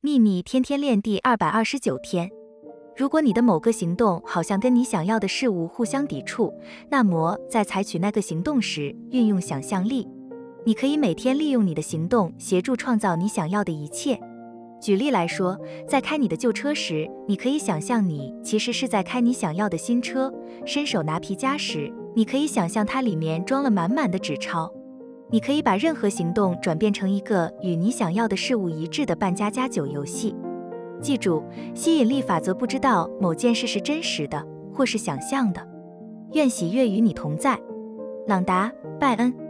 秘密天天练第二百二十九天。如果你的某个行动好像跟你想要的事物互相抵触，那么在采取那个行动时，运用想象力。你可以每天利用你的行动协助创造你想要的一切。举例来说，在开你的旧车时，你可以想象你其实是在开你想要的新车；伸手拿皮夹时，你可以想象它里面装了满满的纸钞。你可以把任何行动转变成一个与你想要的事物一致的扮家家酒游戏。记住，吸引力法则不知道某件事是真实的或是想象的。愿喜悦与你同在，朗达·拜恩。